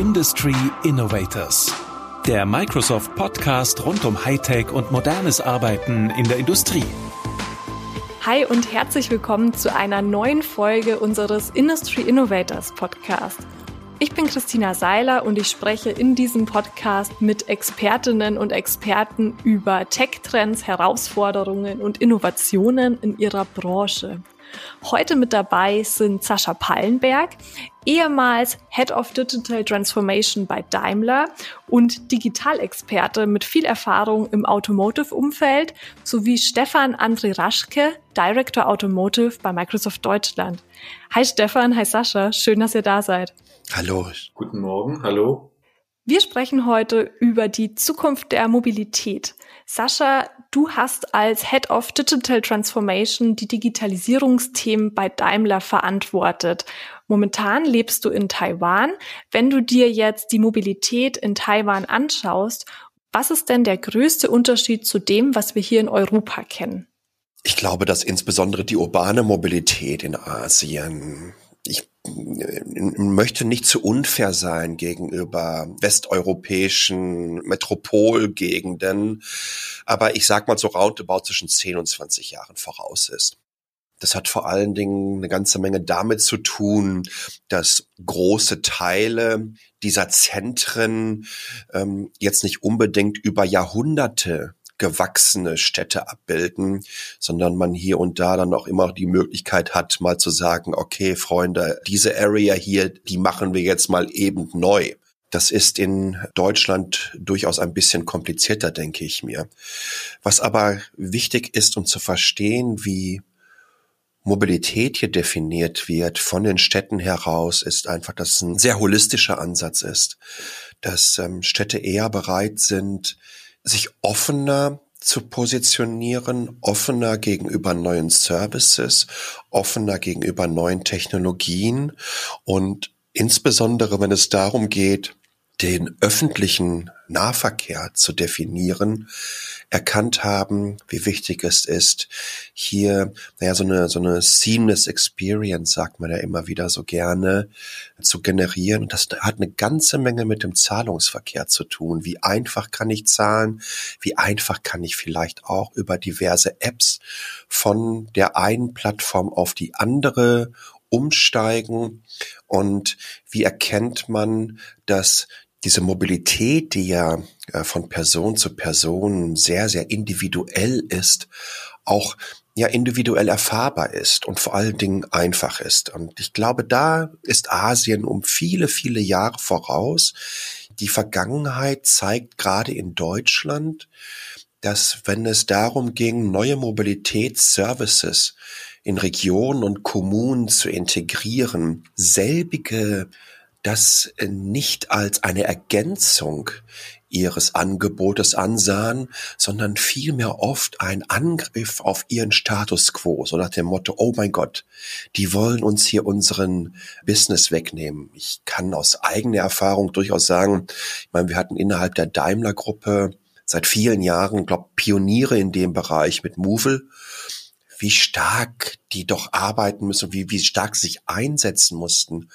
Industry Innovators. Der Microsoft Podcast rund um Hightech und modernes Arbeiten in der Industrie. Hi und herzlich willkommen zu einer neuen Folge unseres Industry Innovators Podcast. Ich bin Christina Seiler und ich spreche in diesem Podcast mit Expertinnen und Experten über Tech-Trends, Herausforderungen und Innovationen in ihrer Branche. Heute mit dabei sind Sascha Pallenberg, ehemals Head of Digital Transformation bei Daimler und Digitalexperte mit viel Erfahrung im Automotive-Umfeld, sowie Stefan André Raschke, Director Automotive bei Microsoft Deutschland. Hi Stefan, hi Sascha, schön, dass ihr da seid. Hallo. Guten Morgen, hallo. Wir sprechen heute über die Zukunft der Mobilität. Sascha, du hast als Head of Digital Transformation die Digitalisierungsthemen bei Daimler verantwortet. Momentan lebst du in Taiwan. Wenn du dir jetzt die Mobilität in Taiwan anschaust, was ist denn der größte Unterschied zu dem, was wir hier in Europa kennen? Ich glaube, dass insbesondere die urbane Mobilität in Asien ich möchte nicht zu unfair sein gegenüber westeuropäischen Metropolgegenden, aber ich sag mal so roundabout zwischen 10 und 20 Jahren voraus ist. Das hat vor allen Dingen eine ganze Menge damit zu tun, dass große Teile dieser Zentren ähm, jetzt nicht unbedingt über Jahrhunderte gewachsene Städte abbilden, sondern man hier und da dann auch immer die Möglichkeit hat, mal zu sagen, okay, Freunde, diese Area hier, die machen wir jetzt mal eben neu. Das ist in Deutschland durchaus ein bisschen komplizierter, denke ich mir. Was aber wichtig ist, um zu verstehen, wie Mobilität hier definiert wird von den Städten heraus, ist einfach, dass es ein sehr holistischer Ansatz ist, dass ähm, Städte eher bereit sind, sich offener zu positionieren, offener gegenüber neuen Services, offener gegenüber neuen Technologien. Und insbesondere wenn es darum geht, den öffentlichen Nahverkehr zu definieren, erkannt haben, wie wichtig es ist, hier, naja, so eine, so eine seamless Experience, sagt man ja immer wieder so gerne, zu generieren. Und das hat eine ganze Menge mit dem Zahlungsverkehr zu tun. Wie einfach kann ich zahlen? Wie einfach kann ich vielleicht auch über diverse Apps von der einen Plattform auf die andere umsteigen? Und wie erkennt man, dass diese Mobilität, die ja äh, von Person zu Person sehr, sehr individuell ist, auch ja individuell erfahrbar ist und vor allen Dingen einfach ist. Und ich glaube, da ist Asien um viele, viele Jahre voraus. Die Vergangenheit zeigt gerade in Deutschland, dass wenn es darum ging, neue Mobilitätsservices in Regionen und Kommunen zu integrieren, selbige das nicht als eine Ergänzung ihres Angebotes ansahen, sondern vielmehr oft ein Angriff auf ihren Status quo, so nach dem Motto, oh mein Gott, die wollen uns hier unseren Business wegnehmen. Ich kann aus eigener Erfahrung durchaus sagen, ich meine, wir hatten innerhalb der Daimler-Gruppe seit vielen Jahren, glaube Pioniere in dem Bereich mit Movil, wie stark die doch arbeiten müssen, wie, wie stark sich einsetzen mussten,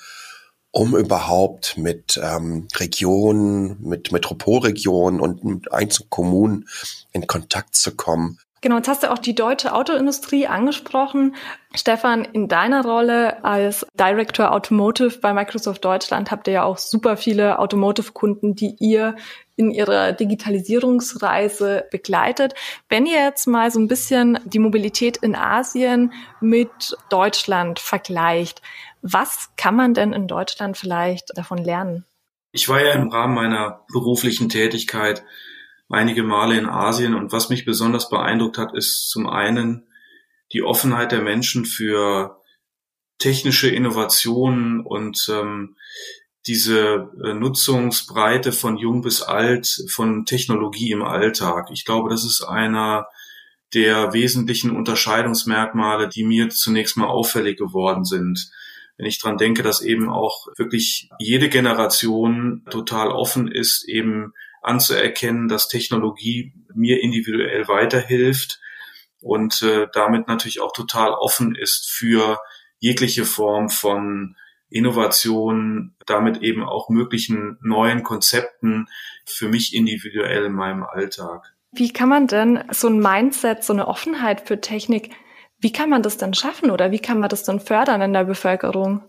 um überhaupt mit ähm, Regionen, mit Metropolregionen und mit einzelnen Kommunen in Kontakt zu kommen. Genau, jetzt hast du auch die deutsche Autoindustrie angesprochen. Stefan, in deiner Rolle als Director Automotive bei Microsoft Deutschland habt ihr ja auch super viele Automotive-Kunden, die ihr in ihrer Digitalisierungsreise begleitet. Wenn ihr jetzt mal so ein bisschen die Mobilität in Asien mit Deutschland vergleicht, was kann man denn in Deutschland vielleicht davon lernen? Ich war ja im Rahmen meiner beruflichen Tätigkeit einige Male in Asien und was mich besonders beeindruckt hat, ist zum einen die Offenheit der Menschen für technische Innovationen und ähm, diese äh, Nutzungsbreite von jung bis alt von Technologie im Alltag. Ich glaube, das ist einer der wesentlichen Unterscheidungsmerkmale, die mir zunächst mal auffällig geworden sind wenn ich dran denke, dass eben auch wirklich jede Generation total offen ist, eben anzuerkennen, dass Technologie mir individuell weiterhilft und äh, damit natürlich auch total offen ist für jegliche Form von Innovationen, damit eben auch möglichen neuen Konzepten für mich individuell in meinem Alltag. Wie kann man denn so ein Mindset, so eine Offenheit für Technik, wie kann man das denn schaffen oder wie kann man das denn fördern in der Bevölkerung?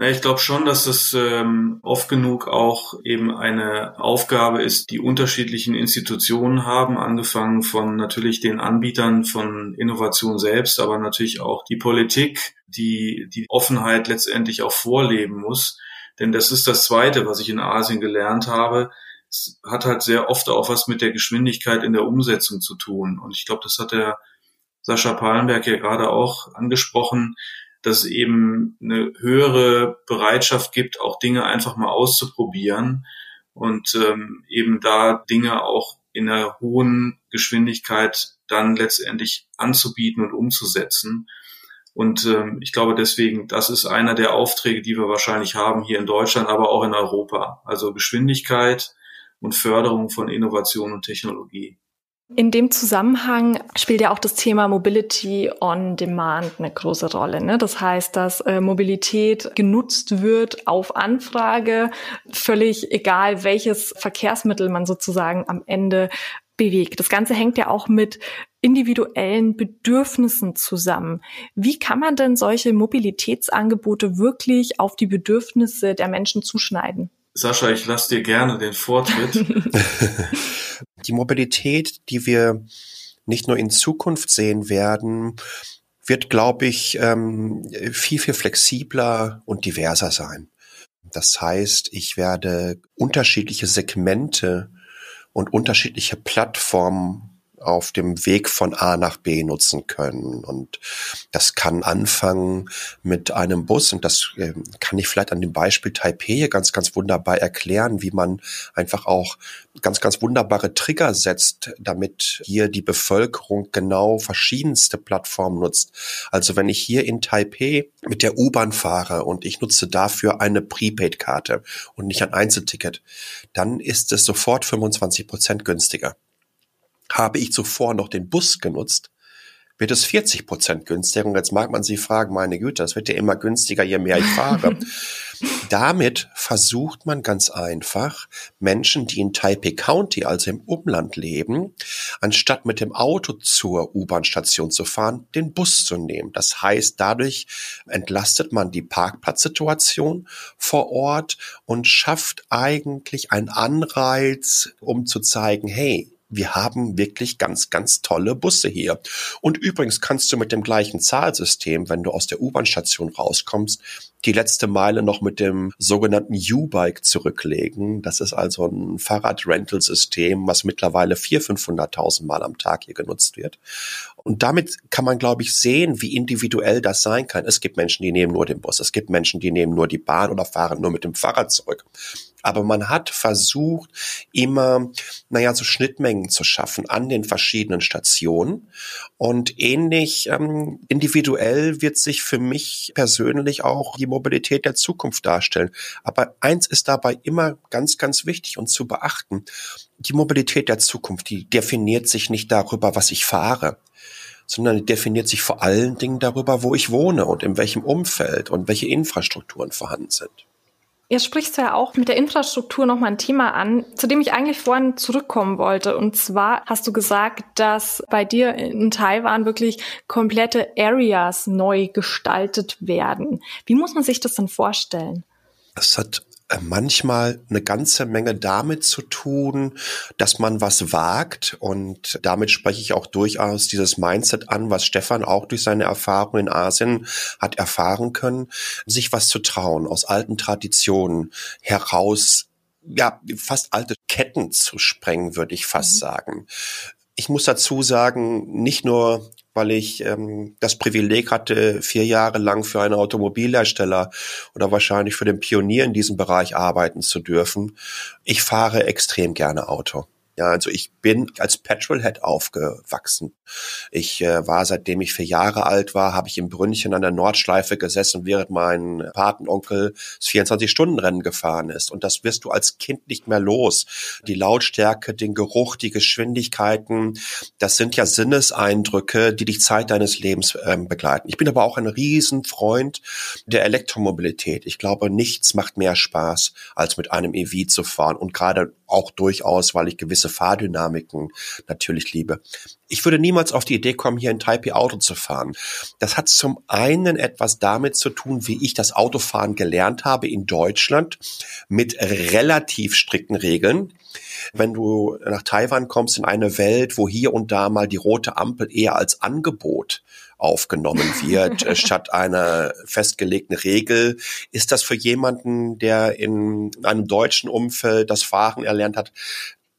Ja, ich glaube schon, dass es ähm, oft genug auch eben eine Aufgabe ist, die unterschiedlichen Institutionen haben, angefangen von natürlich den Anbietern von Innovation selbst, aber natürlich auch die Politik, die die Offenheit letztendlich auch vorleben muss. Denn das ist das Zweite, was ich in Asien gelernt habe. Es hat halt sehr oft auch was mit der Geschwindigkeit in der Umsetzung zu tun. Und ich glaube, das hat der Sascha Pallenberg ja gerade auch angesprochen dass es eben eine höhere Bereitschaft gibt, auch Dinge einfach mal auszuprobieren und ähm, eben da Dinge auch in einer hohen Geschwindigkeit dann letztendlich anzubieten und umzusetzen. Und ähm, ich glaube deswegen, das ist einer der Aufträge, die wir wahrscheinlich haben hier in Deutschland, aber auch in Europa. Also Geschwindigkeit und Förderung von Innovation und Technologie. In dem Zusammenhang spielt ja auch das Thema Mobility on Demand eine große Rolle. Ne? Das heißt, dass äh, Mobilität genutzt wird auf Anfrage, völlig egal, welches Verkehrsmittel man sozusagen am Ende bewegt. Das Ganze hängt ja auch mit individuellen Bedürfnissen zusammen. Wie kann man denn solche Mobilitätsangebote wirklich auf die Bedürfnisse der Menschen zuschneiden? Sascha, ich lasse dir gerne den Vortritt. die Mobilität, die wir nicht nur in Zukunft sehen werden, wird, glaube ich, ähm, viel, viel flexibler und diverser sein. Das heißt, ich werde unterschiedliche Segmente und unterschiedliche Plattformen auf dem Weg von A nach B nutzen können. Und das kann anfangen mit einem Bus und das äh, kann ich vielleicht an dem Beispiel Taipei ganz, ganz wunderbar erklären, wie man einfach auch ganz, ganz wunderbare Trigger setzt, damit hier die Bevölkerung genau verschiedenste Plattformen nutzt. Also wenn ich hier in Taipei mit der U-Bahn fahre und ich nutze dafür eine Prepaid-Karte und nicht ein Einzelticket, dann ist es sofort 25 Prozent günstiger. Habe ich zuvor noch den Bus genutzt, wird es 40 Prozent günstiger. Und jetzt mag man sich fragen, meine Güte, das wird ja immer günstiger, je mehr ich fahre. Damit versucht man ganz einfach, Menschen, die in Taipei County, also im Umland leben, anstatt mit dem Auto zur U-Bahn-Station zu fahren, den Bus zu nehmen. Das heißt, dadurch entlastet man die Parkplatzsituation vor Ort und schafft eigentlich einen Anreiz, um zu zeigen, hey, wir haben wirklich ganz, ganz tolle Busse hier. Und übrigens kannst du mit dem gleichen Zahlsystem, wenn du aus der U-Bahn-Station rauskommst, die letzte Meile noch mit dem sogenannten U-Bike zurücklegen. Das ist also ein Fahrrad-Rental-System, was mittlerweile 400.000, 500.000 Mal am Tag hier genutzt wird. Und damit kann man, glaube ich, sehen, wie individuell das sein kann. Es gibt Menschen, die nehmen nur den Bus. Es gibt Menschen, die nehmen nur die Bahn oder fahren nur mit dem Fahrrad zurück. Aber man hat versucht, immer, naja, so Schnittmengen zu schaffen an den verschiedenen Stationen. Und ähnlich ähm, individuell wird sich für mich persönlich auch die Mobilität der Zukunft darstellen. Aber eins ist dabei immer ganz, ganz wichtig und zu beachten. Die Mobilität der Zukunft, die definiert sich nicht darüber, was ich fahre sondern die definiert sich vor allen Dingen darüber, wo ich wohne und in welchem Umfeld und welche Infrastrukturen vorhanden sind. Jetzt sprichst du ja auch mit der Infrastruktur nochmal ein Thema an, zu dem ich eigentlich vorhin zurückkommen wollte. Und zwar hast du gesagt, dass bei dir in Taiwan wirklich komplette Areas neu gestaltet werden. Wie muss man sich das denn vorstellen? Das hat manchmal eine ganze Menge damit zu tun, dass man was wagt und damit spreche ich auch durchaus dieses Mindset an, was Stefan auch durch seine Erfahrung in Asien hat erfahren können, sich was zu trauen, aus alten Traditionen heraus ja, fast alte Ketten zu sprengen, würde ich fast mhm. sagen. Ich muss dazu sagen, nicht nur weil ich ähm, das Privileg hatte, vier Jahre lang für einen Automobilhersteller oder wahrscheinlich für den Pionier in diesem Bereich arbeiten zu dürfen. Ich fahre extrem gerne Auto. Ja, also ich bin als Petrolhead aufgewachsen. Ich äh, war, seitdem ich vier Jahre alt war, habe ich im Brünnchen an der Nordschleife gesessen, während mein Patenonkel das 24-Stunden-Rennen gefahren ist. Und das wirst du als Kind nicht mehr los. Die Lautstärke, den Geruch, die Geschwindigkeiten, das sind ja Sinneseindrücke, die dich Zeit deines Lebens ähm, begleiten. Ich bin aber auch ein Riesenfreund der Elektromobilität. Ich glaube, nichts macht mehr Spaß, als mit einem EV zu fahren. Und gerade auch durchaus, weil ich gewisse Fahrdynamiken natürlich liebe. Ich würde niemals auf die Idee kommen, hier in Taipei Auto zu fahren. Das hat zum einen etwas damit zu tun, wie ich das Autofahren gelernt habe in Deutschland mit relativ strikten Regeln. Wenn du nach Taiwan kommst in eine Welt, wo hier und da mal die rote Ampel eher als Angebot aufgenommen wird, statt einer festgelegten Regel. Ist das für jemanden, der in einem deutschen Umfeld das Fahren erlernt hat,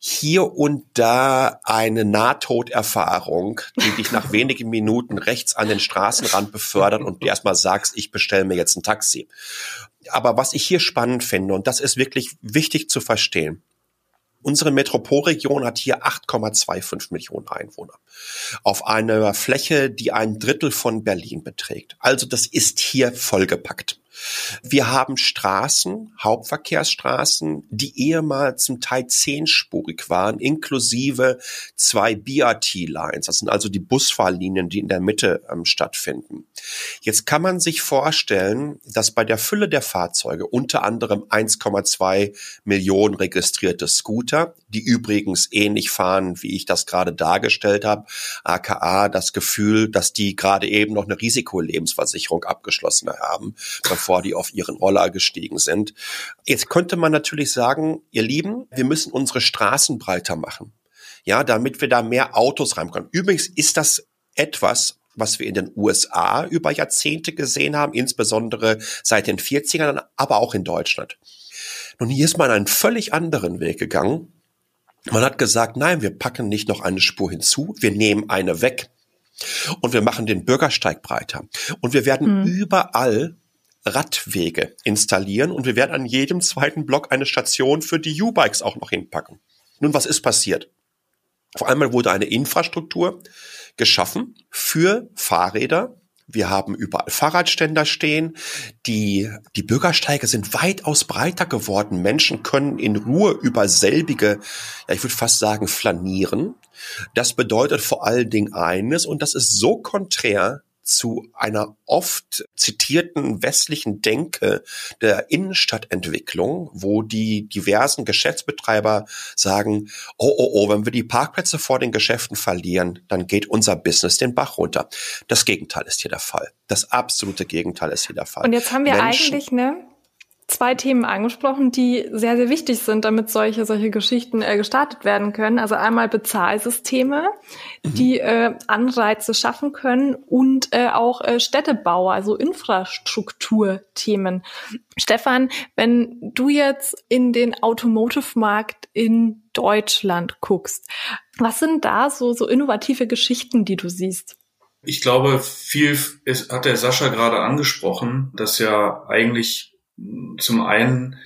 hier und da eine Nahtoderfahrung, die dich nach wenigen Minuten rechts an den Straßenrand befördert und du erstmal sagst, ich bestelle mir jetzt ein Taxi. Aber was ich hier spannend finde, und das ist wirklich wichtig zu verstehen, Unsere Metropolregion hat hier 8,25 Millionen Einwohner auf einer Fläche, die ein Drittel von Berlin beträgt. Also das ist hier vollgepackt. Wir haben Straßen, Hauptverkehrsstraßen, die ehemals zum Teil zehnspurig waren, inklusive zwei BRT-Lines. Das sind also die Busfahrlinien, die in der Mitte ähm, stattfinden. Jetzt kann man sich vorstellen, dass bei der Fülle der Fahrzeuge unter anderem 1,2 Millionen registrierte Scooter, die übrigens ähnlich fahren, wie ich das gerade dargestellt habe, aka das Gefühl, dass die gerade eben noch eine Risikolebensversicherung abgeschlossen haben, bevor die auf ihren Roller gestiegen sind. Jetzt könnte man natürlich sagen, ihr Lieben, wir müssen unsere Straßen breiter machen. Ja, damit wir da mehr Autos reinkommen. Übrigens ist das etwas, was wir in den USA über Jahrzehnte gesehen haben, insbesondere seit den 40ern, aber auch in Deutschland. Nun, hier ist man einen völlig anderen Weg gegangen. Man hat gesagt, nein, wir packen nicht noch eine Spur hinzu, wir nehmen eine weg und wir machen den Bürgersteig breiter. Und wir werden hm. überall Radwege installieren und wir werden an jedem zweiten Block eine Station für die U-Bikes auch noch hinpacken. Nun, was ist passiert? Vor allem wurde eine Infrastruktur geschaffen für Fahrräder. Wir haben überall Fahrradständer stehen. Die, die Bürgersteige sind weitaus breiter geworden. Menschen können in Ruhe über selbige, ja, ich würde fast sagen, flanieren. Das bedeutet vor allen Dingen eines, und das ist so konträr zu einer oft zitierten westlichen Denke der Innenstadtentwicklung, wo die diversen Geschäftsbetreiber sagen, oh, oh, oh, wenn wir die Parkplätze vor den Geschäften verlieren, dann geht unser Business den Bach runter. Das Gegenteil ist hier der Fall. Das absolute Gegenteil ist hier der Fall. Und jetzt haben wir Menschen, eigentlich, ne, zwei Themen angesprochen, die sehr, sehr wichtig sind, damit solche, solche Geschichten äh, gestartet werden können. Also einmal Bezahlsysteme, mhm. die äh, Anreize schaffen können und äh, auch äh, Städtebau, also Infrastrukturthemen. Stefan, wenn du jetzt in den Automotive-Markt in Deutschland guckst, was sind da so, so innovative Geschichten, die du siehst? Ich glaube, viel ist, hat der Sascha gerade angesprochen, dass ja eigentlich zum einen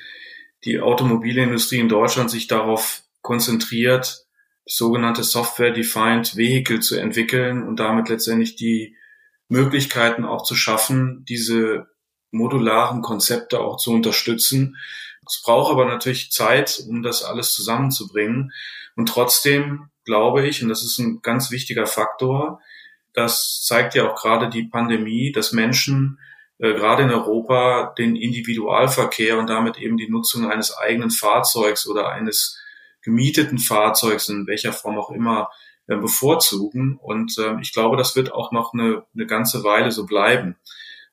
die Automobilindustrie in Deutschland sich darauf konzentriert, sogenannte Software-Defined Vehicle zu entwickeln und damit letztendlich die Möglichkeiten auch zu schaffen, diese modularen Konzepte auch zu unterstützen. Es braucht aber natürlich Zeit, um das alles zusammenzubringen. Und trotzdem glaube ich, und das ist ein ganz wichtiger Faktor, das zeigt ja auch gerade die Pandemie, dass Menschen äh, gerade in Europa den Individualverkehr und damit eben die Nutzung eines eigenen Fahrzeugs oder eines gemieteten Fahrzeugs in welcher Form auch immer äh, bevorzugen. Und äh, ich glaube, das wird auch noch eine, eine ganze Weile so bleiben.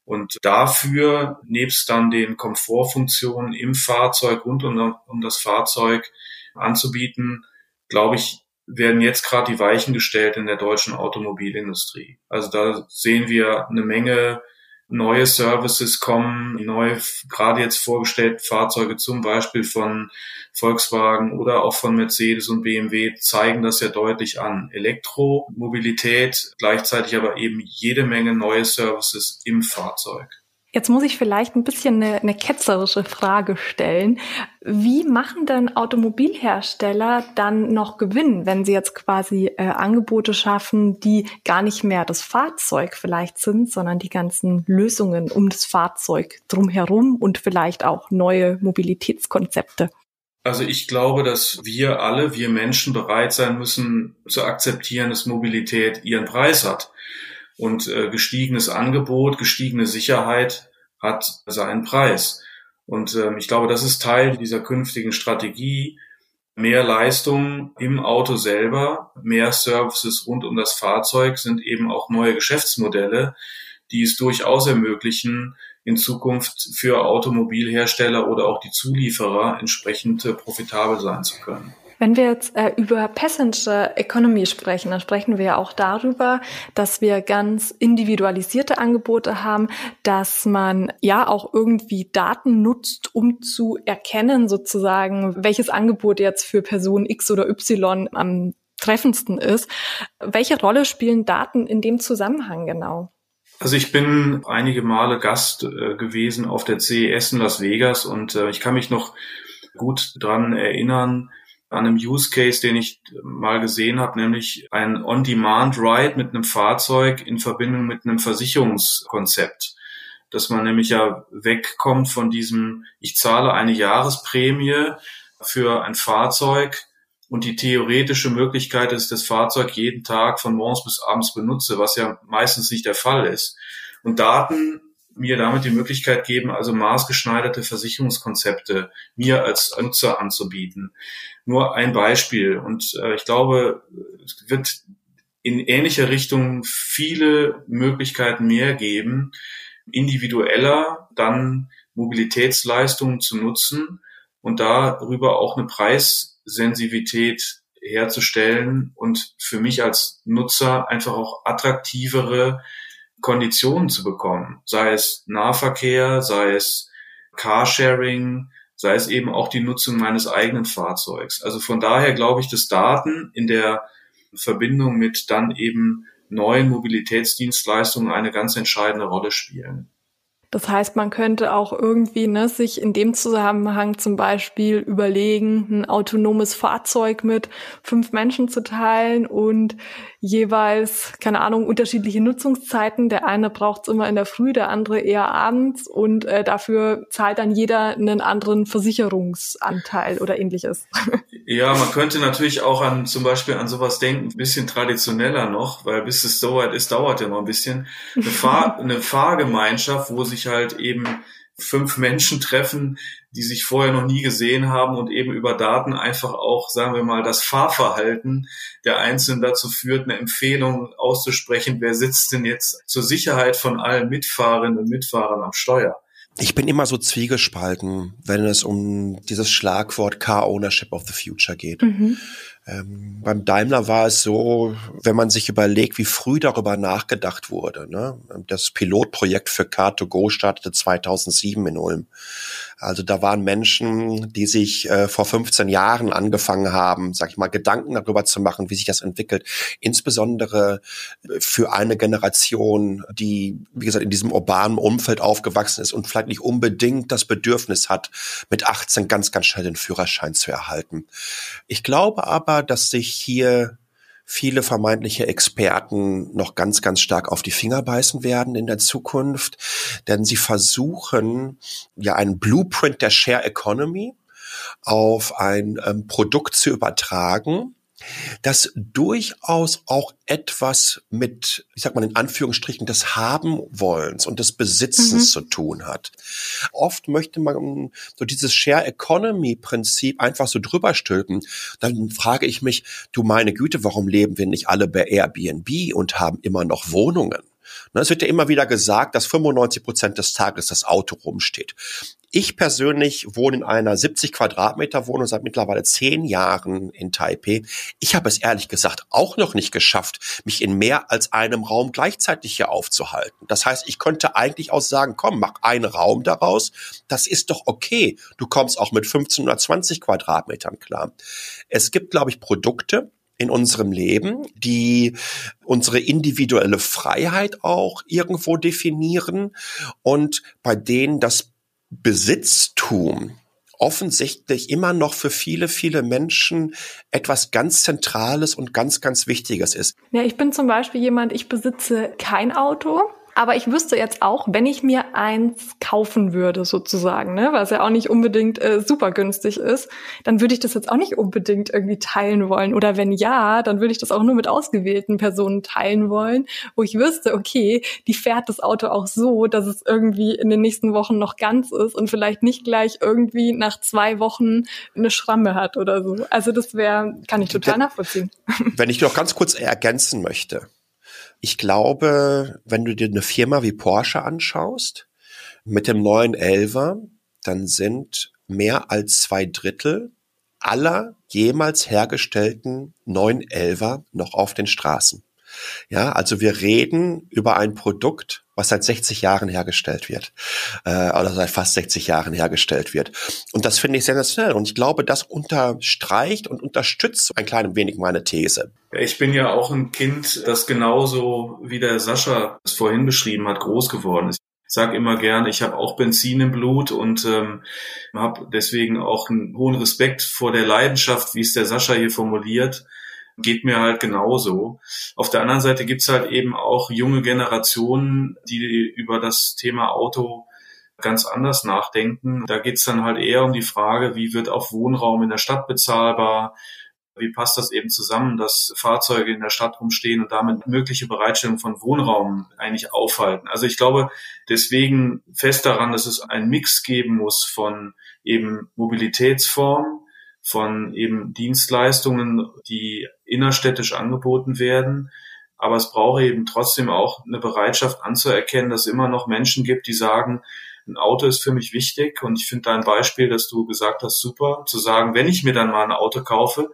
Und dafür, nebst dann den Komfortfunktionen im Fahrzeug rund um, um das Fahrzeug anzubieten, glaube ich, werden jetzt gerade die Weichen gestellt in der deutschen Automobilindustrie. Also da sehen wir eine Menge neue Services kommen, neu gerade jetzt vorgestellt Fahrzeuge zum Beispiel von Volkswagen oder auch von Mercedes und BMW zeigen das ja deutlich an. Elektromobilität, gleichzeitig aber eben jede Menge neue Services im Fahrzeug. Jetzt muss ich vielleicht ein bisschen eine, eine, ketzerische Frage stellen. Wie machen denn Automobilhersteller dann noch Gewinn, wenn sie jetzt quasi äh, Angebote schaffen, die gar nicht mehr das Fahrzeug vielleicht sind, sondern die ganzen Lösungen um das Fahrzeug drumherum und vielleicht auch neue Mobilitätskonzepte? Also ich glaube, dass wir alle, wir Menschen bereit sein müssen zu akzeptieren, dass Mobilität ihren Preis hat. Und äh, gestiegenes Angebot, gestiegene Sicherheit hat seinen Preis. Und ähm, ich glaube, das ist Teil dieser künftigen Strategie. Mehr Leistung im Auto selber, mehr Services rund um das Fahrzeug sind eben auch neue Geschäftsmodelle, die es durchaus ermöglichen, in Zukunft für Automobilhersteller oder auch die Zulieferer entsprechend äh, profitabel sein zu können. Wenn wir jetzt äh, über Passenger Economy sprechen, dann sprechen wir ja auch darüber, dass wir ganz individualisierte Angebote haben, dass man ja auch irgendwie Daten nutzt, um zu erkennen sozusagen, welches Angebot jetzt für Person X oder Y am treffendsten ist. Welche Rolle spielen Daten in dem Zusammenhang genau? Also ich bin einige Male Gast äh, gewesen auf der CES in Las Vegas und äh, ich kann mich noch gut dran erinnern, an einem Use Case, den ich mal gesehen habe, nämlich ein On-Demand-Ride mit einem Fahrzeug in Verbindung mit einem Versicherungskonzept. Dass man nämlich ja wegkommt von diesem, ich zahle eine Jahresprämie für ein Fahrzeug und die theoretische Möglichkeit ist, das Fahrzeug jeden Tag von morgens bis abends benutze, was ja meistens nicht der Fall ist. Und Daten mir damit die Möglichkeit geben, also maßgeschneiderte Versicherungskonzepte mir als Nutzer anzubieten. Nur ein Beispiel. Und äh, ich glaube, es wird in ähnlicher Richtung viele Möglichkeiten mehr geben, individueller dann Mobilitätsleistungen zu nutzen und darüber auch eine Preissensivität herzustellen und für mich als Nutzer einfach auch attraktivere Konditionen zu bekommen, sei es Nahverkehr, sei es Carsharing, sei es eben auch die Nutzung meines eigenen Fahrzeugs. Also von daher glaube ich, dass Daten in der Verbindung mit dann eben neuen Mobilitätsdienstleistungen eine ganz entscheidende Rolle spielen. Das heißt, man könnte auch irgendwie ne, sich in dem Zusammenhang zum Beispiel überlegen, ein autonomes Fahrzeug mit fünf Menschen zu teilen und jeweils, keine Ahnung, unterschiedliche Nutzungszeiten. Der eine braucht es immer in der Früh, der andere eher abends und äh, dafür zahlt dann jeder einen anderen Versicherungsanteil oder ähnliches. Ja, man könnte natürlich auch an zum Beispiel an sowas denken, ein bisschen traditioneller noch, weil bis es so weit ist, dauert ja noch ein bisschen. Eine, Fahr eine Fahrgemeinschaft, wo sich halt eben fünf Menschen treffen, die sich vorher noch nie gesehen haben und eben über Daten einfach auch, sagen wir mal, das Fahrverhalten der Einzelnen dazu führt, eine Empfehlung auszusprechen, wer sitzt denn jetzt zur Sicherheit von allen Mitfahrenden und Mitfahrern am Steuer. Ich bin immer so zwiegespalten, wenn es um dieses Schlagwort Car Ownership of the Future geht. Mhm. Ähm, beim Daimler war es so, wenn man sich überlegt, wie früh darüber nachgedacht wurde. Ne? Das Pilotprojekt für Car2Go startete 2007 in Ulm. Also da waren Menschen, die sich äh, vor 15 Jahren angefangen haben, sag ich mal, Gedanken darüber zu machen, wie sich das entwickelt. Insbesondere für eine Generation, die, wie gesagt, in diesem urbanen Umfeld aufgewachsen ist und vielleicht nicht unbedingt das Bedürfnis hat, mit 18 ganz, ganz schnell den Führerschein zu erhalten. Ich glaube aber, dass sich hier viele vermeintliche Experten noch ganz, ganz stark auf die Finger beißen werden in der Zukunft, denn sie versuchen ja einen Blueprint der Share Economy auf ein ähm, Produkt zu übertragen, das durchaus auch etwas mit, ich sag mal in Anführungsstrichen, des Haben-Wollens und des Besitzens mhm. zu tun hat. Oft möchte man so dieses Share Economy Prinzip einfach so drüber stülpen. Dann frage ich mich, du meine Güte, warum leben wir nicht alle bei Airbnb und haben immer noch Wohnungen? Ne, es wird ja immer wieder gesagt, dass 95 Prozent des Tages das Auto rumsteht. Ich persönlich wohne in einer 70 Quadratmeter Wohnung seit mittlerweile zehn Jahren in Taipei. Ich habe es ehrlich gesagt auch noch nicht geschafft, mich in mehr als einem Raum gleichzeitig hier aufzuhalten. Das heißt, ich könnte eigentlich auch sagen, komm, mach einen Raum daraus. Das ist doch okay. Du kommst auch mit 15 oder 20 Quadratmetern klar. Es gibt, glaube ich, Produkte, in unserem Leben, die unsere individuelle Freiheit auch irgendwo definieren und bei denen das Besitztum offensichtlich immer noch für viele, viele Menschen etwas ganz Zentrales und ganz, ganz Wichtiges ist. Ja, ich bin zum Beispiel jemand, ich besitze kein Auto. Aber ich wüsste jetzt auch, wenn ich mir eins kaufen würde, sozusagen, ne, was ja auch nicht unbedingt äh, super günstig ist, dann würde ich das jetzt auch nicht unbedingt irgendwie teilen wollen. Oder wenn ja, dann würde ich das auch nur mit ausgewählten Personen teilen wollen, wo ich wüsste, okay, die fährt das Auto auch so, dass es irgendwie in den nächsten Wochen noch ganz ist und vielleicht nicht gleich irgendwie nach zwei Wochen eine Schramme hat oder so. Also das wäre, kann ich total nachvollziehen. Wenn ich noch ganz kurz ergänzen möchte ich glaube, wenn du dir eine Firma wie Porsche anschaust, mit dem neuen Elver, dann sind mehr als zwei Drittel aller jemals hergestellten neuen Elver noch auf den Straßen. Ja, also wir reden über ein Produkt, was seit 60 Jahren hergestellt wird äh, oder seit fast 60 Jahren hergestellt wird. Und das finde ich sensationell. Und ich glaube, das unterstreicht und unterstützt ein klein wenig meine These. Ich bin ja auch ein Kind, das genauso wie der Sascha es vorhin beschrieben hat, groß geworden ist. Ich sage immer gerne, ich habe auch Benzin im Blut und ähm, habe deswegen auch einen hohen Respekt vor der Leidenschaft, wie es der Sascha hier formuliert, geht mir halt genauso. Auf der anderen Seite gibt's halt eben auch junge Generationen, die über das Thema Auto ganz anders nachdenken. Da geht's dann halt eher um die Frage, wie wird auch Wohnraum in der Stadt bezahlbar? Wie passt das eben zusammen, dass Fahrzeuge in der Stadt rumstehen und damit mögliche Bereitstellung von Wohnraum eigentlich aufhalten? Also ich glaube deswegen fest daran, dass es einen Mix geben muss von eben Mobilitätsformen, von eben Dienstleistungen, die innerstädtisch angeboten werden. Aber es braucht eben trotzdem auch eine Bereitschaft anzuerkennen, dass es immer noch Menschen gibt, die sagen, ein Auto ist für mich wichtig. Und ich finde dein Beispiel, dass du gesagt hast, super, zu sagen, wenn ich mir dann mal ein Auto kaufe,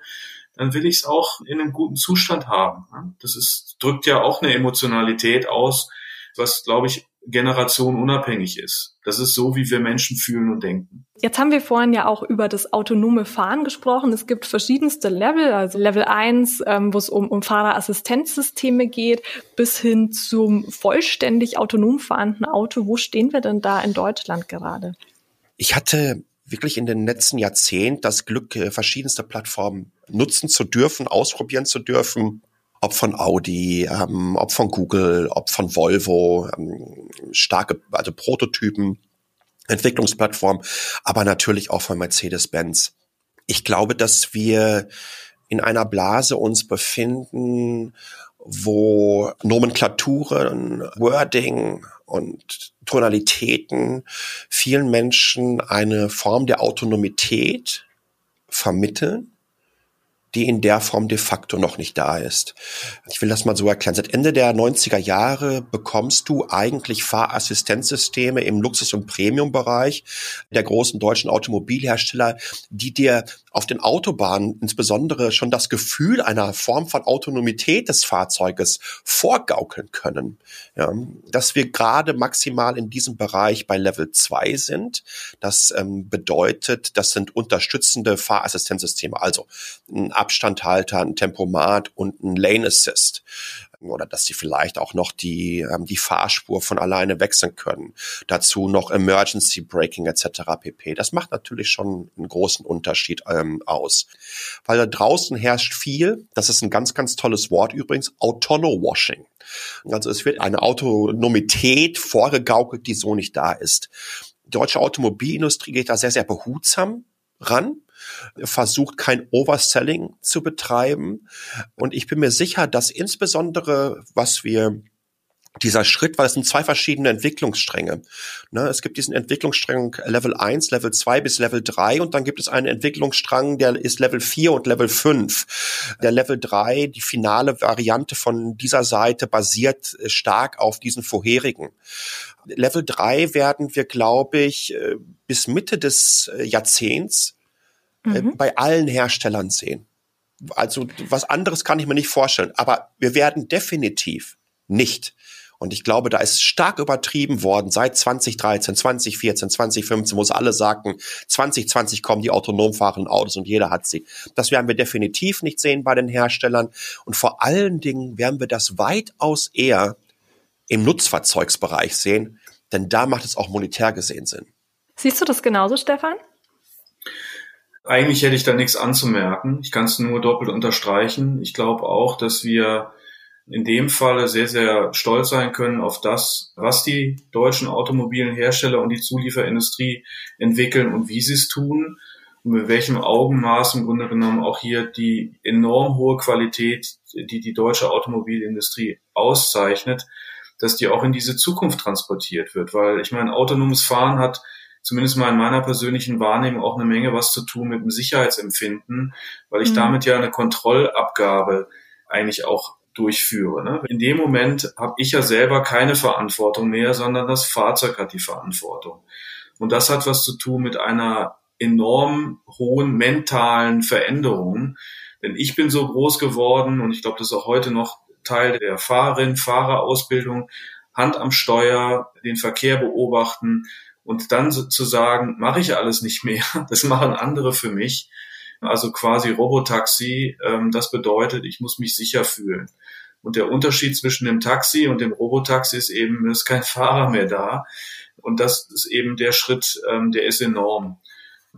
dann will ich es auch in einem guten Zustand haben. Das ist, drückt ja auch eine Emotionalität aus, was, glaube ich, generationenunabhängig ist. Das ist so, wie wir Menschen fühlen und denken. Jetzt haben wir vorhin ja auch über das autonome Fahren gesprochen. Es gibt verschiedenste Level, also Level 1, ähm, wo es um, um Fahrerassistenzsysteme geht, bis hin zum vollständig autonom fahrenden Auto. Wo stehen wir denn da in Deutschland gerade? Ich hatte wirklich in den letzten Jahrzehnten das Glück, äh, verschiedenste Plattformen nutzen zu dürfen, ausprobieren zu dürfen ob von Audi, ähm, ob von Google, ob von Volvo, ähm, starke, also Prototypen, Entwicklungsplattform, aber natürlich auch von Mercedes-Benz. Ich glaube, dass wir in einer Blase uns befinden, wo Nomenklaturen, Wording und Tonalitäten vielen Menschen eine Form der Autonomität vermitteln, die in der Form de facto noch nicht da ist. Ich will das mal so erklären. Seit Ende der 90er Jahre bekommst du eigentlich Fahrassistenzsysteme im Luxus- und Premium-Bereich der großen deutschen Automobilhersteller, die dir auf den Autobahnen insbesondere schon das Gefühl einer Form von Autonomität des Fahrzeuges vorgaukeln können. Ja, dass wir gerade maximal in diesem Bereich bei Level 2 sind. Das ähm, bedeutet, das sind unterstützende Fahrassistenzsysteme, also ein Abstandhalter, ein Tempomat und ein Lane Assist oder dass sie vielleicht auch noch die, ähm, die Fahrspur von alleine wechseln können. Dazu noch Emergency Braking etc. pp. Das macht natürlich schon einen großen Unterschied ähm, aus. Weil da draußen herrscht viel, das ist ein ganz, ganz tolles Wort übrigens, Autono-Washing. Also es wird eine Autonomität vorgegaukelt, die so nicht da ist. Die deutsche Automobilindustrie geht da sehr, sehr behutsam ran versucht kein Overselling zu betreiben. Und ich bin mir sicher, dass insbesondere, was wir dieser Schritt, weil es sind zwei verschiedene Entwicklungsstränge. Ne, es gibt diesen Entwicklungsstrang Level 1, Level 2 bis Level 3 und dann gibt es einen Entwicklungsstrang, der ist Level 4 und Level 5. Der Level 3, die finale Variante von dieser Seite, basiert stark auf diesen vorherigen. Level 3 werden wir, glaube ich, äh, bis Mitte des äh, Jahrzehnts äh, mhm. bei allen Herstellern sehen. Also was anderes kann ich mir nicht vorstellen. Aber wir werden definitiv nicht, Und ich glaube, da ist stark übertrieben worden seit 2013, 2014, 2015, wo es alle sagten, 2020 kommen die autonom fahrenden Autos und jeder hat sie. Das werden wir definitiv nicht sehen bei den Herstellern. Und vor allen Dingen werden wir das weitaus eher im Nutzfahrzeugsbereich sehen, denn da macht es auch monetär gesehen Sinn. Siehst du das genauso, Stefan? Eigentlich hätte ich da nichts anzumerken. Ich kann es nur doppelt unterstreichen. Ich glaube auch, dass wir in dem Falle sehr, sehr stolz sein können auf das, was die deutschen automobilen Hersteller und die Zulieferindustrie entwickeln und wie sie es tun und mit welchem Augenmaß im Grunde genommen auch hier die enorm hohe Qualität, die die deutsche Automobilindustrie auszeichnet, dass die auch in diese Zukunft transportiert wird. Weil ich meine, autonomes Fahren hat zumindest mal in meiner persönlichen Wahrnehmung auch eine Menge was zu tun mit dem Sicherheitsempfinden, weil ich mhm. damit ja eine Kontrollabgabe eigentlich auch durchführe. Ne? In dem Moment habe ich ja selber keine Verantwortung mehr, sondern das Fahrzeug hat die Verantwortung. Und das hat was zu tun mit einer enorm hohen mentalen Veränderung. Denn ich bin so groß geworden und ich glaube, das ist auch heute noch Teil der Fahrerin, Fahrerausbildung, Hand am Steuer, den Verkehr beobachten, und dann zu sagen, mache ich alles nicht mehr, das machen andere für mich. Also quasi Robotaxi, ähm, das bedeutet, ich muss mich sicher fühlen. Und der Unterschied zwischen dem Taxi und dem Robotaxi ist eben, es ist kein Fahrer mehr da. Und das ist eben der Schritt, ähm, der ist enorm.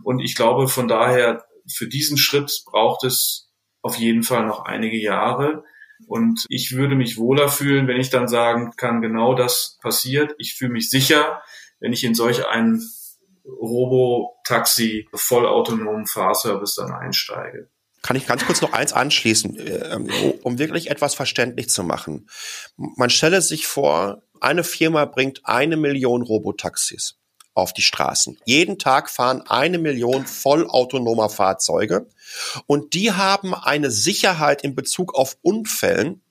Und ich glaube, von daher, für diesen Schritt braucht es auf jeden Fall noch einige Jahre. Und ich würde mich wohler fühlen, wenn ich dann sagen kann, genau das passiert. Ich fühle mich sicher wenn ich in solch einen Robotaxi vollautonomen Fahrservice dann einsteige. Kann ich ganz kurz noch eins anschließen, äh, um wirklich etwas verständlich zu machen. Man stelle sich vor, eine Firma bringt eine Million Robotaxis auf die Straßen. Jeden Tag fahren eine Million vollautonomer Fahrzeuge und die haben eine Sicherheit in Bezug auf Unfällen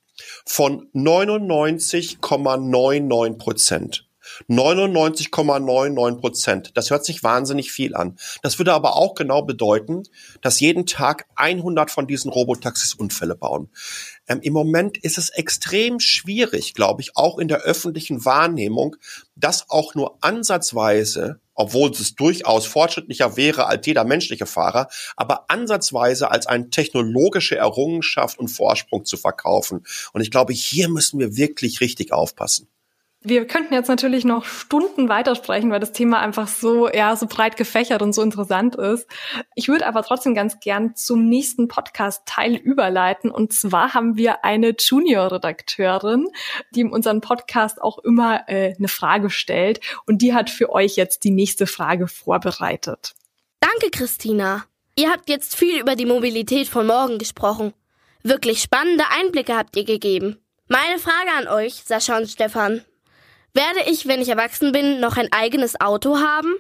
von 99,99 Prozent. 99,99 Prozent. Das hört sich wahnsinnig viel an. Das würde aber auch genau bedeuten, dass jeden Tag 100 von diesen Robotaxis Unfälle bauen. Ähm, Im Moment ist es extrem schwierig, glaube ich, auch in der öffentlichen Wahrnehmung, das auch nur ansatzweise obwohl es durchaus fortschrittlicher wäre als jeder menschliche Fahrer, aber ansatzweise als eine technologische Errungenschaft und Vorsprung zu verkaufen. Und ich glaube, hier müssen wir wirklich richtig aufpassen. Wir könnten jetzt natürlich noch Stunden weitersprechen, weil das Thema einfach so, ja, so breit gefächert und so interessant ist. Ich würde aber trotzdem ganz gern zum nächsten Podcast-Teil überleiten. Und zwar haben wir eine Junior-Redakteurin, die in unserem Podcast auch immer äh, eine Frage stellt. Und die hat für euch jetzt die nächste Frage vorbereitet. Danke, Christina. Ihr habt jetzt viel über die Mobilität von morgen gesprochen. Wirklich spannende Einblicke habt ihr gegeben. Meine Frage an euch, Sascha und Stefan. Werde ich, wenn ich erwachsen bin, noch ein eigenes Auto haben?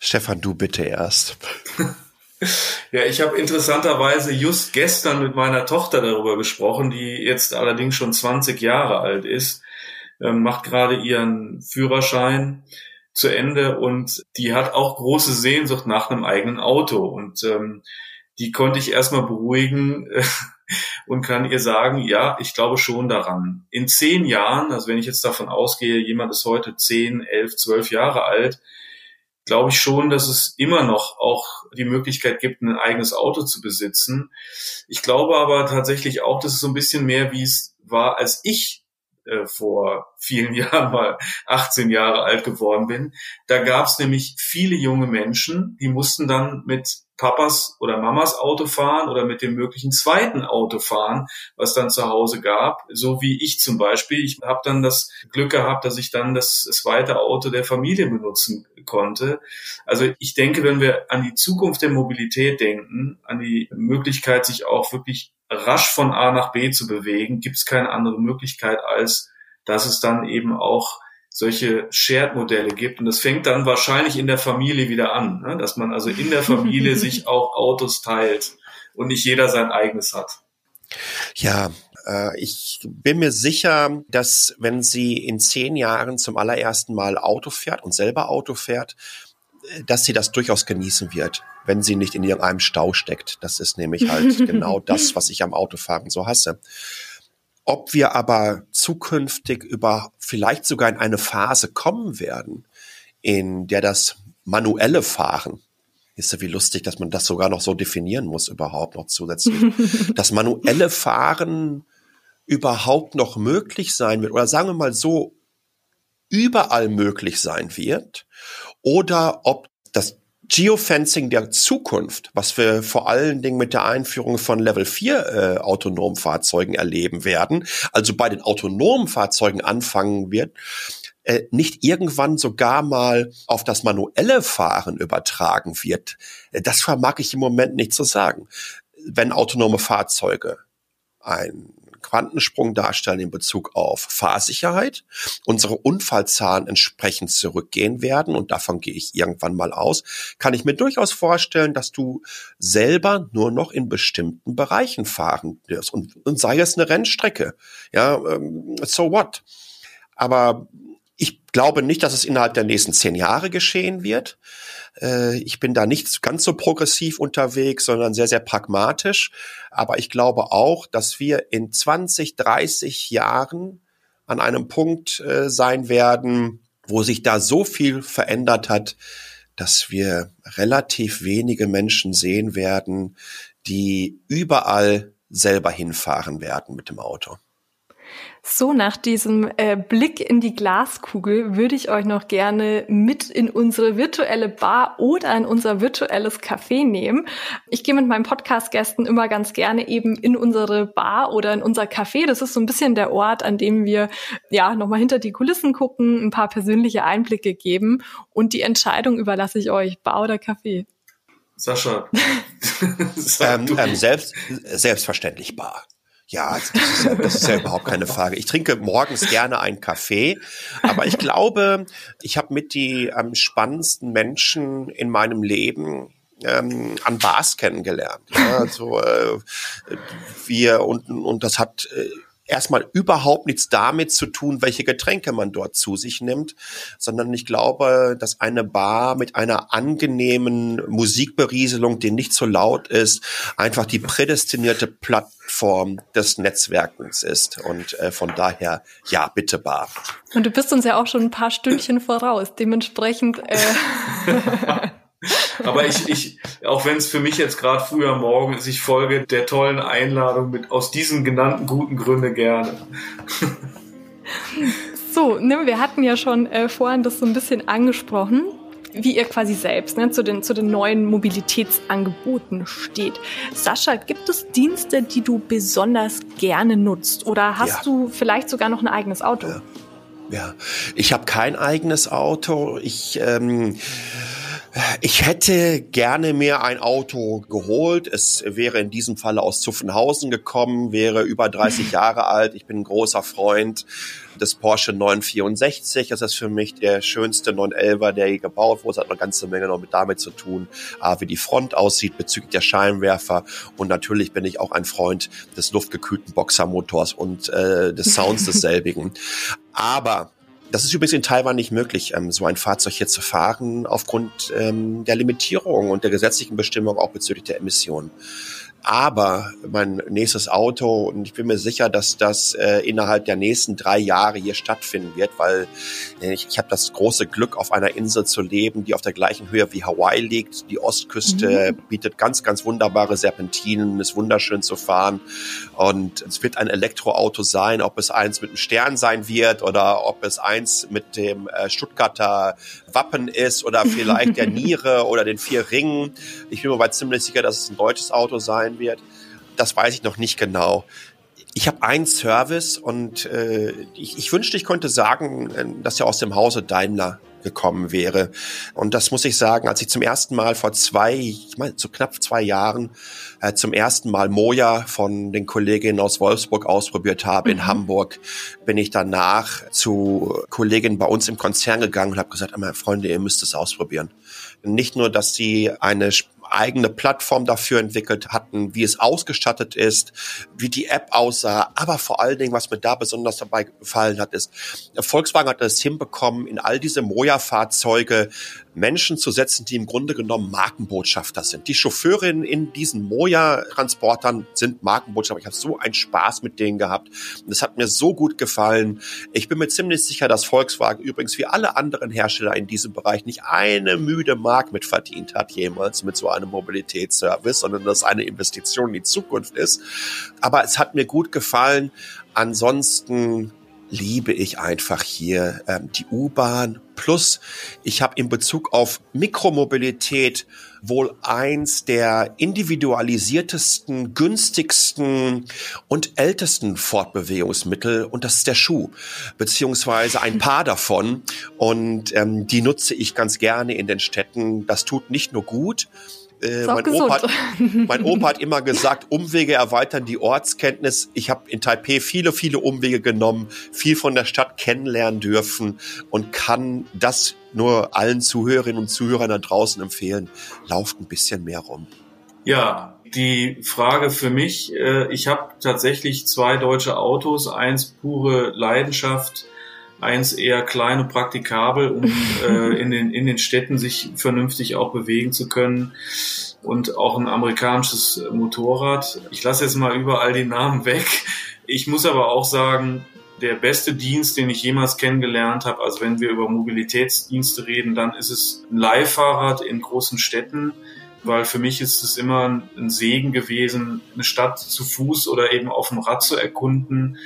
Stefan, du bitte erst. Ja, ich habe interessanterweise just gestern mit meiner Tochter darüber gesprochen, die jetzt allerdings schon 20 Jahre alt ist, ähm, macht gerade ihren Führerschein zu Ende und die hat auch große Sehnsucht nach einem eigenen Auto. Und ähm, die konnte ich erstmal beruhigen. und kann ihr sagen, ja, ich glaube schon daran. In zehn Jahren, also wenn ich jetzt davon ausgehe, jemand ist heute zehn, elf, zwölf Jahre alt, glaube ich schon, dass es immer noch auch die Möglichkeit gibt, ein eigenes Auto zu besitzen. Ich glaube aber tatsächlich auch, dass es so ein bisschen mehr, wie es war, als ich äh, vor vielen Jahren mal 18 Jahre alt geworden bin. Da gab es nämlich viele junge Menschen, die mussten dann mit Papas oder Mamas Auto fahren oder mit dem möglichen zweiten Auto fahren, was dann zu Hause gab. So wie ich zum Beispiel. Ich habe dann das Glück gehabt, dass ich dann das zweite Auto der Familie benutzen konnte. Also ich denke, wenn wir an die Zukunft der Mobilität denken, an die Möglichkeit, sich auch wirklich rasch von A nach B zu bewegen, gibt es keine andere Möglichkeit, als dass es dann eben auch solche Shared-Modelle gibt. Und das fängt dann wahrscheinlich in der Familie wieder an, ne? dass man also in der Familie sich auch Autos teilt und nicht jeder sein eigenes hat. Ja, äh, ich bin mir sicher, dass wenn sie in zehn Jahren zum allerersten Mal Auto fährt und selber Auto fährt, äh, dass sie das durchaus genießen wird, wenn sie nicht in irgendeinem Stau steckt. Das ist nämlich halt genau das, was ich am Autofahren so hasse. Ob wir aber zukünftig über vielleicht sogar in eine Phase kommen werden, in der das manuelle Fahren ist ja wie lustig, dass man das sogar noch so definieren muss überhaupt noch zusätzlich. das manuelle Fahren überhaupt noch möglich sein wird oder sagen wir mal so überall möglich sein wird oder ob das Geofencing der Zukunft, was wir vor allen Dingen mit der Einführung von Level 4 äh, autonomen Fahrzeugen erleben werden, also bei den autonomen Fahrzeugen anfangen wird, äh, nicht irgendwann sogar mal auf das manuelle Fahren übertragen wird. Äh, das vermag ich im Moment nicht zu sagen. Wenn autonome Fahrzeuge ein Quantensprung darstellen in Bezug auf Fahrsicherheit, unsere Unfallzahlen entsprechend zurückgehen werden, und davon gehe ich irgendwann mal aus, kann ich mir durchaus vorstellen, dass du selber nur noch in bestimmten Bereichen fahren wirst. Und, und sei es eine Rennstrecke. Ja, ähm, so what? Aber ich glaube nicht, dass es innerhalb der nächsten zehn Jahre geschehen wird. Äh, ich bin da nicht ganz so progressiv unterwegs, sondern sehr, sehr pragmatisch. Aber ich glaube auch, dass wir in 20, 30 Jahren an einem Punkt äh, sein werden, wo sich da so viel verändert hat, dass wir relativ wenige Menschen sehen werden, die überall selber hinfahren werden mit dem Auto. So, nach diesem äh, Blick in die Glaskugel würde ich euch noch gerne mit in unsere virtuelle Bar oder in unser virtuelles Café nehmen. Ich gehe mit meinen Podcast-Gästen immer ganz gerne eben in unsere Bar oder in unser Café. Das ist so ein bisschen der Ort, an dem wir ja nochmal hinter die Kulissen gucken, ein paar persönliche Einblicke geben und die Entscheidung überlasse ich euch, Bar oder Café. Sascha. ähm, ähm, selbst, selbstverständlich Bar. Ja, das ist ja, das ist ja überhaupt keine Frage. Ich trinke morgens gerne einen Kaffee, aber ich glaube, ich habe mit die am spannendsten Menschen in meinem Leben ähm, an Bars kennengelernt. Ja, also äh, wir und und das hat äh, erstmal überhaupt nichts damit zu tun, welche Getränke man dort zu sich nimmt, sondern ich glaube, dass eine Bar mit einer angenehmen Musikberieselung, die nicht so laut ist, einfach die prädestinierte Plattform des Netzwerkens ist. Und äh, von daher, ja, bitte Bar. Und du bist uns ja auch schon ein paar Stündchen voraus. Dementsprechend äh Aber ich, ich, auch wenn es für mich jetzt gerade früher Morgen ist, ich folge der tollen Einladung mit aus diesen genannten guten Gründen gerne. So, ne, wir hatten ja schon äh, vorhin das so ein bisschen angesprochen, wie ihr quasi selbst ne, zu, den, zu den neuen Mobilitätsangeboten steht. Sascha, gibt es Dienste, die du besonders gerne nutzt? Oder hast ja. du vielleicht sogar noch ein eigenes Auto? Ja, ja. ich habe kein eigenes Auto. Ich ähm, ich hätte gerne mir ein Auto geholt. Es wäre in diesem Falle aus Zuffenhausen gekommen, wäre über 30 Jahre alt. Ich bin ein großer Freund des Porsche 964. Das ist für mich der schönste 911er, der je gebaut wurde. Es hat eine ganze Menge noch mit damit zu tun, wie die Front aussieht bezüglich der Scheinwerfer. Und natürlich bin ich auch ein Freund des luftgekühlten Boxermotors und äh, des Sounds desselbigen. Aber das ist übrigens in Taiwan nicht möglich, ähm, so ein Fahrzeug hier zu fahren, aufgrund ähm, der Limitierung und der gesetzlichen Bestimmung auch bezüglich der Emissionen aber mein nächstes Auto und ich bin mir sicher, dass das äh, innerhalb der nächsten drei Jahre hier stattfinden wird, weil äh, ich, ich habe das große Glück, auf einer Insel zu leben, die auf der gleichen Höhe wie Hawaii liegt. Die Ostküste mhm. bietet ganz, ganz wunderbare Serpentinen, ist wunderschön zu fahren und es wird ein Elektroauto sein, ob es eins mit einem Stern sein wird oder ob es eins mit dem äh, Stuttgarter Wappen ist oder vielleicht der Niere oder den vier Ringen. Ich bin mir aber ziemlich sicher, dass es ein deutsches Auto sein sein wird. Das weiß ich noch nicht genau. Ich habe einen Service und äh, ich, ich wünschte, ich könnte sagen, äh, dass er aus dem Hause Daimler gekommen wäre. Und das muss ich sagen, als ich zum ersten Mal vor zwei, ich meine, so knapp zwei Jahren äh, zum ersten Mal Moja von den Kolleginnen aus Wolfsburg ausprobiert habe mhm. in Hamburg, bin ich danach zu Kolleginnen bei uns im Konzern gegangen und habe gesagt, meine Freunde, ihr müsst es ausprobieren. Nicht nur, dass sie eine eigene Plattform dafür entwickelt hatten, wie es ausgestattet ist, wie die App aussah, aber vor allen Dingen, was mir da besonders dabei gefallen hat, ist, Volkswagen hat es hinbekommen, in all diese Moja-Fahrzeuge Menschen zu setzen, die im Grunde genommen Markenbotschafter sind. Die Chauffeurinnen in diesen Moja-Transportern sind Markenbotschafter. Ich habe so einen Spaß mit denen gehabt. Das hat mir so gut gefallen. Ich bin mir ziemlich sicher, dass Volkswagen übrigens wie alle anderen Hersteller in diesem Bereich nicht eine müde Mark mitverdient hat jemals mit so einem Mobilitätsservice, sondern dass eine Investition in die Zukunft ist. Aber es hat mir gut gefallen. Ansonsten liebe ich einfach hier ähm, die U-Bahn. Plus, ich habe in Bezug auf Mikromobilität wohl eins der individualisiertesten, günstigsten und ältesten Fortbewegungsmittel und das ist der Schuh, beziehungsweise ein paar davon und ähm, die nutze ich ganz gerne in den Städten. Das tut nicht nur gut, äh, mein, Opa hat, mein Opa hat immer gesagt, Umwege erweitern die Ortskenntnis. Ich habe in Taipei viele, viele Umwege genommen, viel von der Stadt kennenlernen dürfen und kann das nur allen Zuhörerinnen und Zuhörern da draußen empfehlen. Lauft ein bisschen mehr rum. Ja, die Frage für mich, äh, ich habe tatsächlich zwei deutsche Autos, eins pure Leidenschaft, eins eher klein und praktikabel, um äh, in, den, in den Städten sich vernünftig auch bewegen zu können. Und auch ein amerikanisches Motorrad. Ich lasse jetzt mal überall die Namen weg. Ich muss aber auch sagen, der beste Dienst, den ich jemals kennengelernt habe, also wenn wir über Mobilitätsdienste reden, dann ist es ein Leihfahrrad in großen Städten weil für mich ist es immer ein Segen gewesen, eine Stadt zu Fuß oder eben auf dem Rad zu erkunden.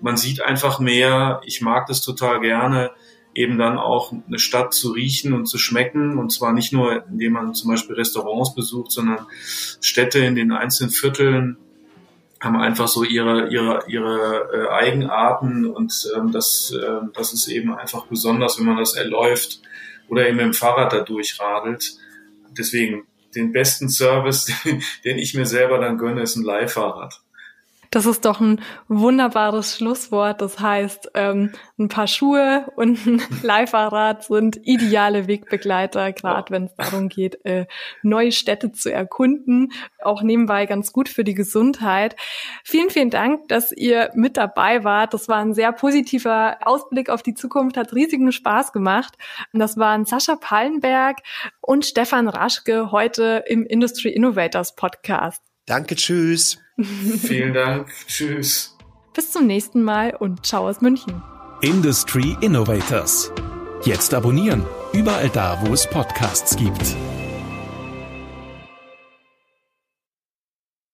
Man sieht einfach mehr. Ich mag das total gerne, eben dann auch eine Stadt zu riechen und zu schmecken. Und zwar nicht nur, indem man zum Beispiel Restaurants besucht, sondern Städte in den einzelnen Vierteln haben einfach so ihre ihre ihre äh, Eigenarten und ähm, das äh, das ist eben einfach besonders, wenn man das erläuft oder eben mit dem Fahrrad da durchradelt. Deswegen den besten Service, den ich mir selber dann gönne, ist ein Leihfahrrad. Das ist doch ein wunderbares Schlusswort. Das heißt, ähm, ein paar Schuhe und ein Leihfahrrad sind ideale Wegbegleiter, gerade wenn es darum geht, äh, neue Städte zu erkunden. Auch nebenbei ganz gut für die Gesundheit. Vielen, vielen Dank, dass ihr mit dabei wart. Das war ein sehr positiver Ausblick auf die Zukunft, hat riesigen Spaß gemacht. Und das waren Sascha Pallenberg und Stefan Raschke heute im Industry Innovators Podcast. Danke, tschüss. Vielen Dank. Tschüss. Bis zum nächsten Mal und ciao aus München. Industry Innovators. Jetzt abonnieren. Überall da, wo es Podcasts gibt.